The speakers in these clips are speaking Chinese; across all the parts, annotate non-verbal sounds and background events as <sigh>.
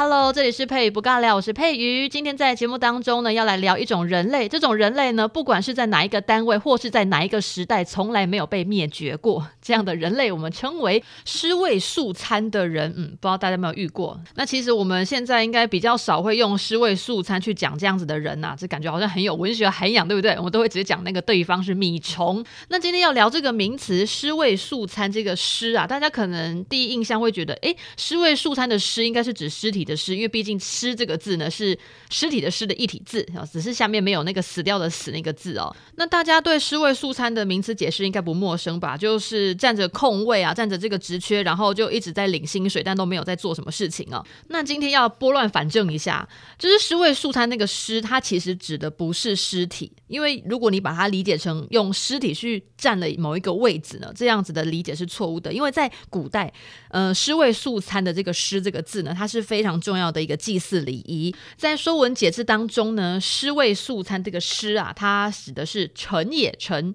Hello，这里是佩瑜不尬聊，我是佩瑜。今天在节目当中呢，要来聊一种人类。这种人类呢，不管是在哪一个单位，或是在哪一个时代，从来没有被灭绝过。这样的人类，我们称为尸位素餐的人。嗯，不知道大家有没有遇过？那其实我们现在应该比较少会用尸位素餐去讲这样子的人呐、啊，这感觉好像很有文学涵养，对不对？我们都会直接讲那个对方是米虫。那今天要聊这个名词“尸位素餐”这个“尸”啊，大家可能第一印象会觉得，诶，“尸位素餐”的“尸”应该是指尸体。的尸，因为毕竟“尸”这个字呢是尸体的“尸”的一体字啊，只是下面没有那个死掉的“死”那个字哦。那大家对“尸位素餐”的名词解释应该不陌生吧？就是占着空位啊，占着这个职缺，然后就一直在领薪水，但都没有在做什么事情哦。那今天要拨乱反正一下，就是“尸位素餐”那个“尸”，它其实指的不是尸体，因为如果你把它理解成用尸体去占了某一个位置呢，这样子的理解是错误的。因为在古代，呃，“尸位素餐”的这个“尸”这个字呢，它是非常重要的一个祭祀礼仪，在《说文解字》当中呢，“尸位素餐”这个“尸”啊，它指的是臣也臣，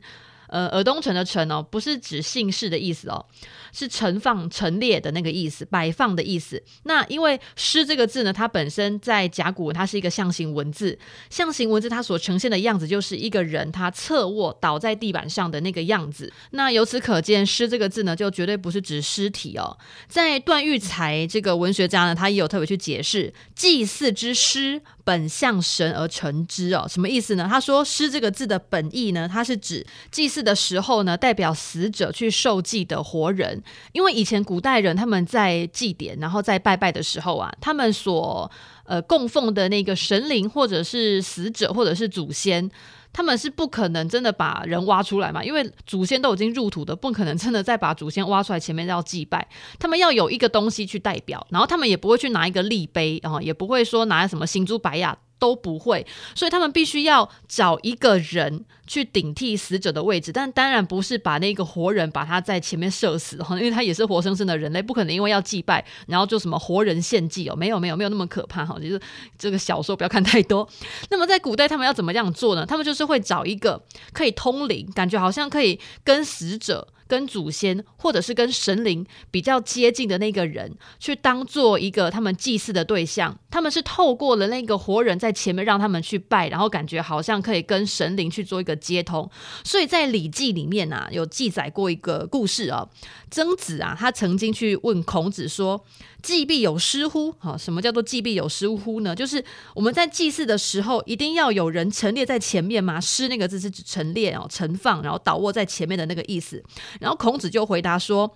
呃，尔东城的城哦，不是指姓氏的意思哦。是陈放、陈列的那个意思，摆放的意思。那因为“尸”这个字呢，它本身在甲骨文，它是一个象形文字。象形文字它所呈现的样子，就是一个人他侧卧倒在地板上的那个样子。那由此可见，“尸”这个字呢，就绝对不是指尸体哦。在段玉裁这个文学家呢，他也有特别去解释：“祭祀之尸，本向神而成之。”哦，什么意思呢？他说“尸”这个字的本意呢，它是指祭祀的时候呢，代表死者去受祭的活人。因为以前古代人他们在祭典，然后在拜拜的时候啊，他们所呃供奉的那个神灵，或者是死者，或者是祖先，他们是不可能真的把人挖出来嘛，因为祖先都已经入土的，不可能真的再把祖先挖出来前面要祭拜，他们要有一个东西去代表，然后他们也不会去拿一个立碑然后，也不会说拿什么行珠白雅。都不会，所以他们必须要找一个人去顶替死者的位置，但当然不是把那个活人把他在前面射死哈，因为他也是活生生的人类，不可能因为要祭拜，然后就什么活人献祭哦，没有没有没有那么可怕哈，就是这个小说不要看太多。那么在古代他们要怎么样做呢？他们就是会找一个可以通灵，感觉好像可以跟死者。跟祖先或者是跟神灵比较接近的那个人，去当做一个他们祭祀的对象。他们是透过了那个活人在前面让他们去拜，然后感觉好像可以跟神灵去做一个接通。所以在《礼记》里面啊，有记载过一个故事啊。曾子啊，他曾经去问孔子说。祭必有尸乎？好，什么叫做祭必有尸乎呢？就是我们在祭祀的时候，一定要有人陈列在前面吗？尸那个字是指陈列哦，陈放，然后倒卧在前面的那个意思。然后孔子就回答说。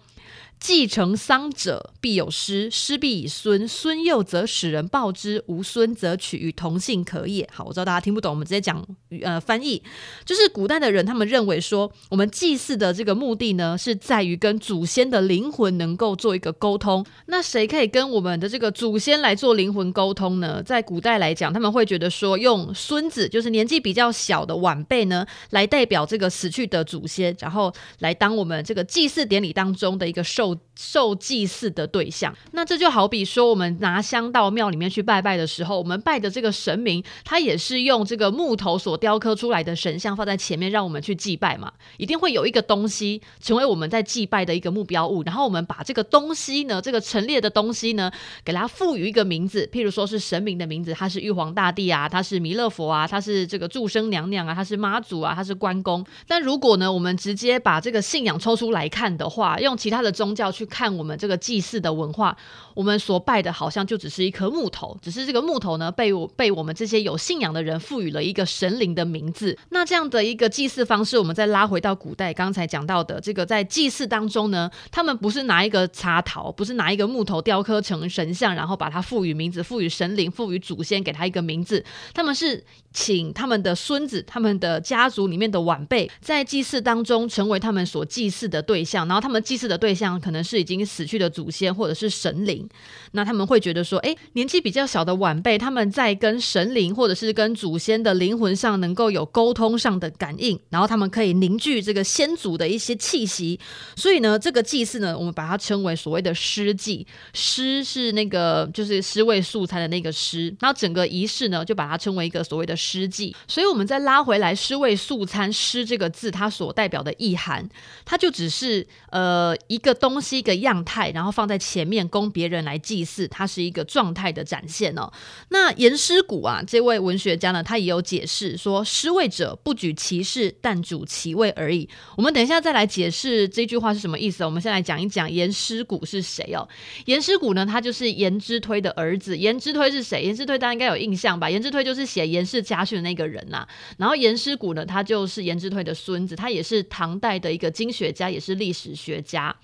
继承丧者，必有尸，尸必以孙，孙幼则使人抱之，无孙则取与同姓可也。好，我知道大家听不懂，我们直接讲呃翻译，就是古代的人他们认为说，我们祭祀的这个目的呢，是在于跟祖先的灵魂能够做一个沟通。那谁可以跟我们的这个祖先来做灵魂沟通呢？在古代来讲，他们会觉得说，用孙子，就是年纪比较小的晚辈呢，来代表这个死去的祖先，然后来当我们这个祭祀典礼当中的一个受。受祭祀的对象，那这就好比说，我们拿香到庙里面去拜拜的时候，我们拜的这个神明，他也是用这个木头所雕刻出来的神像放在前面，让我们去祭拜嘛。一定会有一个东西成为我们在祭拜的一个目标物，然后我们把这个东西呢，这个陈列的东西呢，给它赋予一个名字，譬如说是神明的名字，他是玉皇大帝啊，他是弥勒佛啊，他是这个祝生娘娘啊，他是妈祖啊，他是关公。但如果呢，我们直接把这个信仰抽出来看的话，用其他的宗教去看我们这个祭祀的文化，我们所拜的好像就只是一颗木头，只是这个木头呢，被我被我们这些有信仰的人赋予了一个神灵的名字。那这样的一个祭祀方式，我们再拉回到古代，刚才讲到的这个在祭祀当中呢，他们不是拿一个插头，不是拿一个木头雕刻成神像，然后把它赋予名字，赋予神灵，赋予祖先，给他一个名字。他们是请他们的孙子，他们的家族里面的晚辈，在祭祀当中成为他们所祭祀的对象，然后他们祭祀的对象。可能是已经死去的祖先或者是神灵。那他们会觉得说，哎，年纪比较小的晚辈，他们在跟神灵或者是跟祖先的灵魂上能够有沟通上的感应，然后他们可以凝聚这个先祖的一些气息。所以呢，这个祭祀呢，我们把它称为所谓的施祭。施是那个就是尸位素餐的那个施，然后整个仪式呢，就把它称为一个所谓的施祭。所以，我们再拉回来，尸位素餐“尸”这个字，它所代表的意涵，它就只是呃一个东西一个样态，然后放在前面供别人来祭祀，它是一个状态的展现哦。那严师古啊，这位文学家呢，他也有解释说：“施位者不举其事，但主其位而已。”我们等一下再来解释这句话是什么意思。我们先来讲一讲严师古是谁哦。严师古呢，他就是严之推的儿子。严之推是谁？严之推大家应该有印象吧？严之推就是写严氏家训的那个人呐、啊。然后严师古呢，他就是严之推的孙子，他也是唐代的一个经学家，也是历史学家。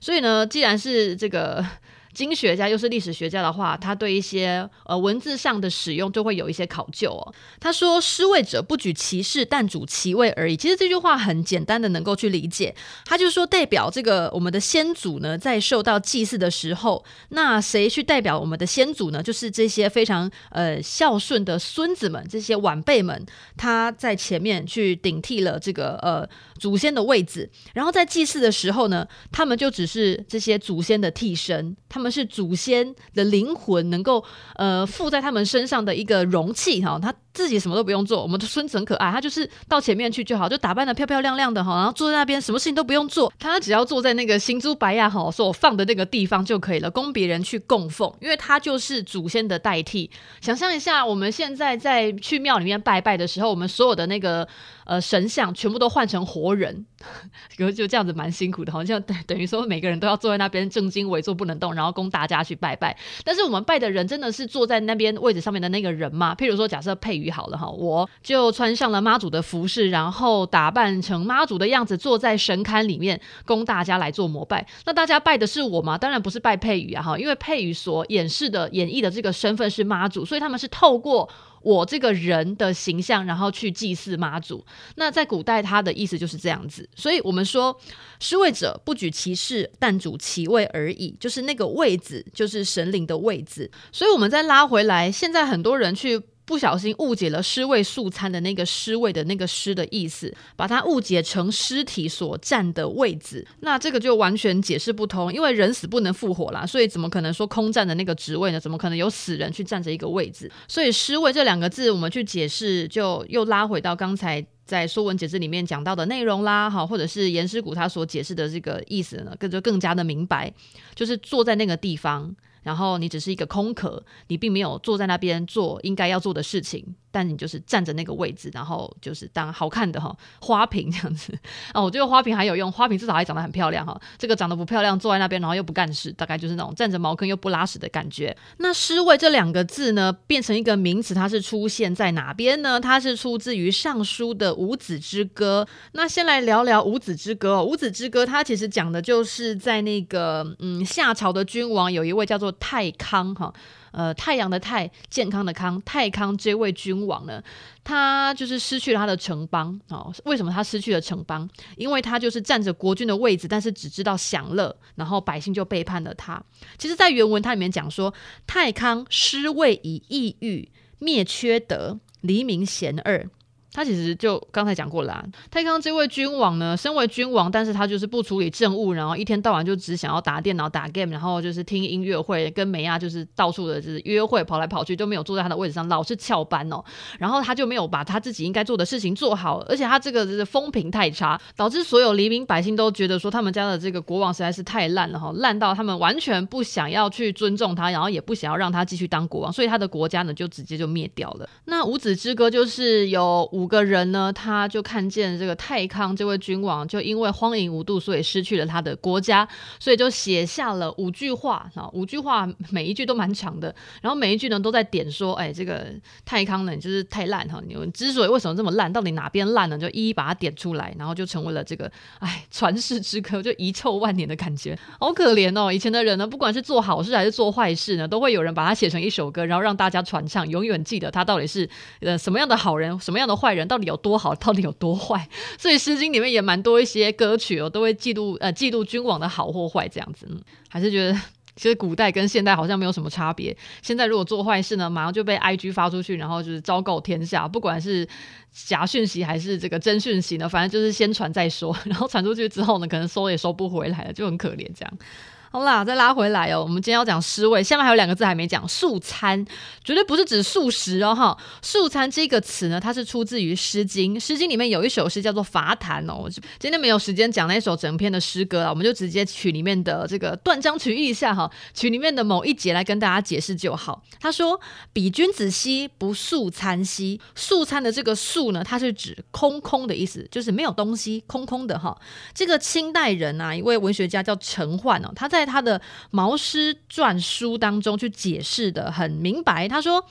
所以呢，既然是这个。经学家又是历史学家的话，他对一些呃文字上的使用就会有一些考究哦。他说：“施位者不举其事，但主其位而已。”其实这句话很简单的能够去理解，他就说代表这个我们的先祖呢，在受到祭祀的时候，那谁去代表我们的先祖呢？就是这些非常呃孝顺的孙子们，这些晚辈们，他在前面去顶替了这个呃祖先的位置，然后在祭祀的时候呢，他们就只是这些祖先的替身，他。们是祖先的灵魂，能够呃附在他们身上的一个容器哈，它自己什么都不用做。我们的孙子很可爱，他就是到前面去就好，就打扮得漂漂亮亮的哈，然后坐在那边，什么事情都不用做，他只要坐在那个行珠白亚哈所放的那个地方就可以了，供别人去供奉，因为他就是祖先的代替。想象一下，我们现在在去庙里面拜拜的时候，我们所有的那个。呃，神像全部都换成活人，然 <laughs> 后就这样子蛮辛苦的，好像等等于说每个人都要坐在那边正襟危坐不能动，然后供大家去拜拜。但是我们拜的人真的是坐在那边位置上面的那个人吗？譬如说，假设佩好了哈，我就穿上了妈祖的服饰，然后打扮成妈祖的样子，坐在神龛里面供大家来做膜拜。那大家拜的是我吗？当然不是拜佩瑜啊哈，因为佩瑜所演示的演绎的这个身份是妈祖，所以他们是透过。我这个人的形象，然后去祭祀妈祖。那在古代，他的意思就是这样子。所以我们说，施位者不举其事，但主其位而已。就是那个位子，就是神灵的位子。所以，我们再拉回来，现在很多人去。不小心误解了尸位素餐的那个尸位的那个尸的意思，把它误解成尸体所占的位置，那这个就完全解释不通，因为人死不能复活啦，所以怎么可能说空占的那个职位呢？怎么可能有死人去占着一个位置？所以尸位这两个字，我们去解释，就又拉回到刚才在《说文解字》里面讲到的内容啦，好，或者是颜师古他所解释的这个意思呢，更就更加的明白，就是坐在那个地方。然后你只是一个空壳，你并没有坐在那边做应该要做的事情。但你就是站着那个位置，然后就是当好看的哈花瓶这样子啊。<laughs> 我觉得花瓶还有用，花瓶至少还长得很漂亮哈。这个长得不漂亮，坐在那边然后又不干事，大概就是那种站着茅坑又不拉屎的感觉。那施位这两个字呢，变成一个名词，它是出现在哪边呢？它是出自于《尚书》的《五子之歌》。那先来聊聊《五子之歌》哦，《五子之歌》它其实讲的就是在那个嗯夏朝的君王有一位叫做太康哈。呃，太阳的太，健康的康，太康这位君王呢，他就是失去了他的城邦哦。为什么他失去了城邦？因为他就是占着国君的位置，但是只知道享乐，然后百姓就背叛了他。其实，在原文它里面讲说，太康失位以抑郁，灭缺德，黎民贤恶。他其实就刚才讲过了啊，太康这位君王呢，身为君王，但是他就是不处理政务，然后一天到晚就只想要打电脑、打 game，然后就是听音乐会，跟梅亚就是到处的就是约会，跑来跑去，都没有坐在他的位置上，老是翘班哦。然后他就没有把他自己应该做的事情做好，而且他这个就是风评太差，导致所有黎民百姓都觉得说他们家的这个国王实在是太烂了哈，烂到他们完全不想要去尊重他，然后也不想要让他继续当国王，所以他的国家呢就直接就灭掉了。那五子之歌就是有五个人呢，他就看见这个太康这位君王，就因为荒淫无度，所以失去了他的国家，所以就写下了五句话啊，五句话每一句都蛮长的，然后每一句呢都在点说，哎，这个太康呢，你就是太烂哈，你们之所以为什么这么烂，到底哪边烂呢？就一一把它点出来，然后就成为了这个哎传世之歌，就遗臭万年的感觉，好可怜哦。以前的人呢，不管是做好事还是做坏事呢，都会有人把它写成一首歌，然后让大家传唱，永远记得他到底是呃什么样的好人，什么样的坏坏人到底有多好，到底有多坏。<laughs> 所以《诗经》里面也蛮多一些歌曲哦，都会记录呃记录君王的好或坏这样子。嗯，还是觉得。<laughs> 其实古代跟现代好像没有什么差别。现在如果做坏事呢，马上就被 IG 发出去，然后就是昭告天下，不管是假讯息还是这个真讯息呢，反正就是先传再说。<laughs> 然后传出去之后呢，可能收也收不回来了，就很可怜这样。好啦，再拉回来哦。我们今天要讲诗味，下面还有两个字还没讲，素餐，绝对不是指素食哦哈。素餐这个词呢，它是出自于《诗经》，《诗经》里面有一首诗叫做《伐谭》哦。今天没有时间讲那一首整篇的诗歌了，我们就直接取里面的这个断章取义一下哈，取里面的某一节来跟大家解释就好。他说：“彼君子兮不素餐兮？”素餐的这个“素”呢，它是指空空的意思，就是没有东西，空空的哈。这个清代人啊，一位文学家叫陈奂哦，他在在他的《毛诗传书》当中去解释得很明白，他说：“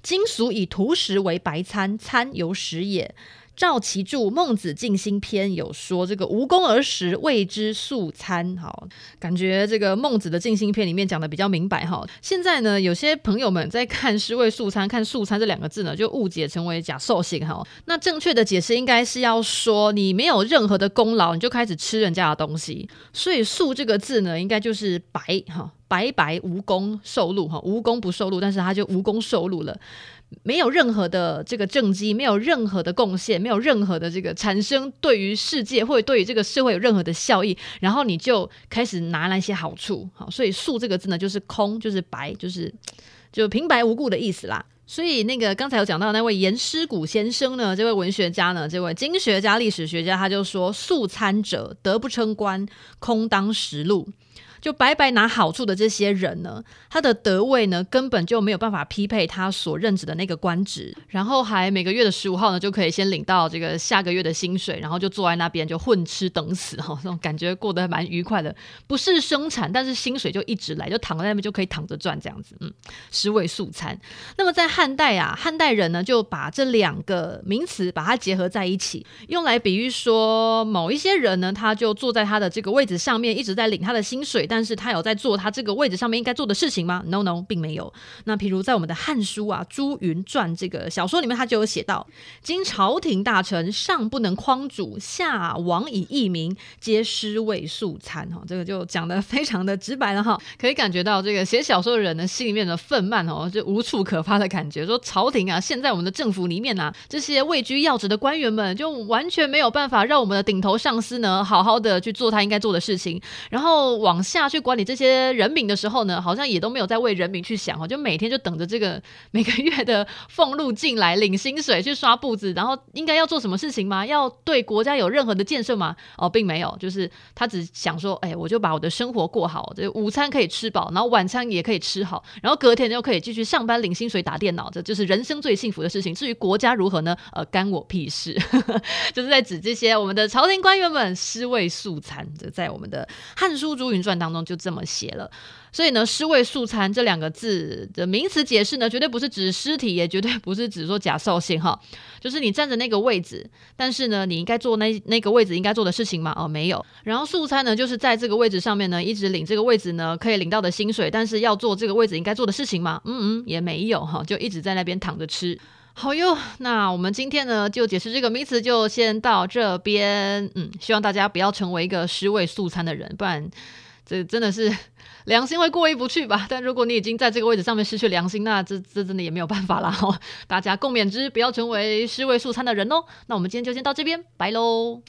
金属以土石为白餐，餐由食也。”赵岐注《孟子尽心篇》有说，这个无功而食，谓之素餐。好，感觉这个孟子的《尽心篇》里面讲的比较明白哈。现在呢，有些朋友们在看“诗味素餐”看“素餐”这两个字呢，就误解成为假兽性哈。那正确的解释应该是要说，你没有任何的功劳，你就开始吃人家的东西。所以“素”这个字呢，应该就是白哈，白白无功受禄哈，无功不受禄，但是他就无功受禄了。没有任何的这个政绩，没有任何的贡献，没有任何的这个产生对于世界或者对于这个社会有任何的效益，然后你就开始拿那些好处，好，所以“素”这个字呢，就是空，就是白，就是就平白无故的意思啦。所以那个刚才有讲到那位颜师古先生呢，这位文学家呢，这位经学家、历史学家，他就说：“素餐者，德不称官，空当食禄。”就白白拿好处的这些人呢，他的德位呢，根本就没有办法匹配他所任职的那个官职，然后还每个月的十五号呢，就可以先领到这个下个月的薪水，然后就坐在那边就混吃等死哈，那种感觉过得蛮愉快的，不是生产，但是薪水就一直来，就躺在那边就可以躺着赚这样子，嗯，诗味素餐。那么在汉代啊，汉代人呢就把这两个名词把它结合在一起，用来比喻说某一些人呢，他就坐在他的这个位置上面，一直在领他的薪水，但但是他有在做他这个位置上面应该做的事情吗？No No，并没有。那譬如在我们的《汉书》啊，《朱云传》这个小说里面，他就有写到：今朝廷大臣上不能匡主，下王以义民，皆诗味素餐。哈，这个就讲得非常的直白了哈，可以感觉到这个写小说的人呢，心里面的愤懑哦，就无处可发的感觉。说朝廷啊，现在我们的政府里面啊，这些位居要职的官员们，就完全没有办法让我们的顶头上司呢，好好的去做他应该做的事情，然后往下。下去管理这些人民的时候呢，好像也都没有在为人民去想哦，就每天就等着这个 <laughs> 每个月的俸禄进来领薪水去刷簿子，然后应该要做什么事情吗？要对国家有任何的建设吗？哦，并没有，就是他只想说，哎，我就把我的生活过好，这午餐可以吃饱，然后晚餐也可以吃好，然后隔天就可以继续上班领薪水打电脑，这就是人生最幸福的事情。至于国家如何呢？呃，干我屁事，<laughs> 就是在指这些我们的朝廷官员们尸位素餐，就在我们的《汉书·朱云传》当当中。就这么写了，所以呢，“尸位素餐”这两个字的名词解释呢，绝对不是指尸体，也绝对不是指说假兽性哈。<laughs> 就是你站着那个位置，但是呢，你应该做那那个位置应该做的事情吗？哦，没有。然后素餐呢，就是在这个位置上面呢，一直领这个位置呢，可以领到的薪水，但是要做这个位置应该做的事情吗？嗯嗯，也没有哈，就一直在那边躺着吃。好哟，那我们今天呢，就解释这个名词，就先到这边。嗯，希望大家不要成为一个尸位素餐的人，不然。这真的是 <laughs> 良心会过意不去吧？但如果你已经在这个位置上面失去良心，那这这真的也没有办法啦。大家共勉之，不要成为尸位素餐的人哦。那我们今天就先到这边，拜喽。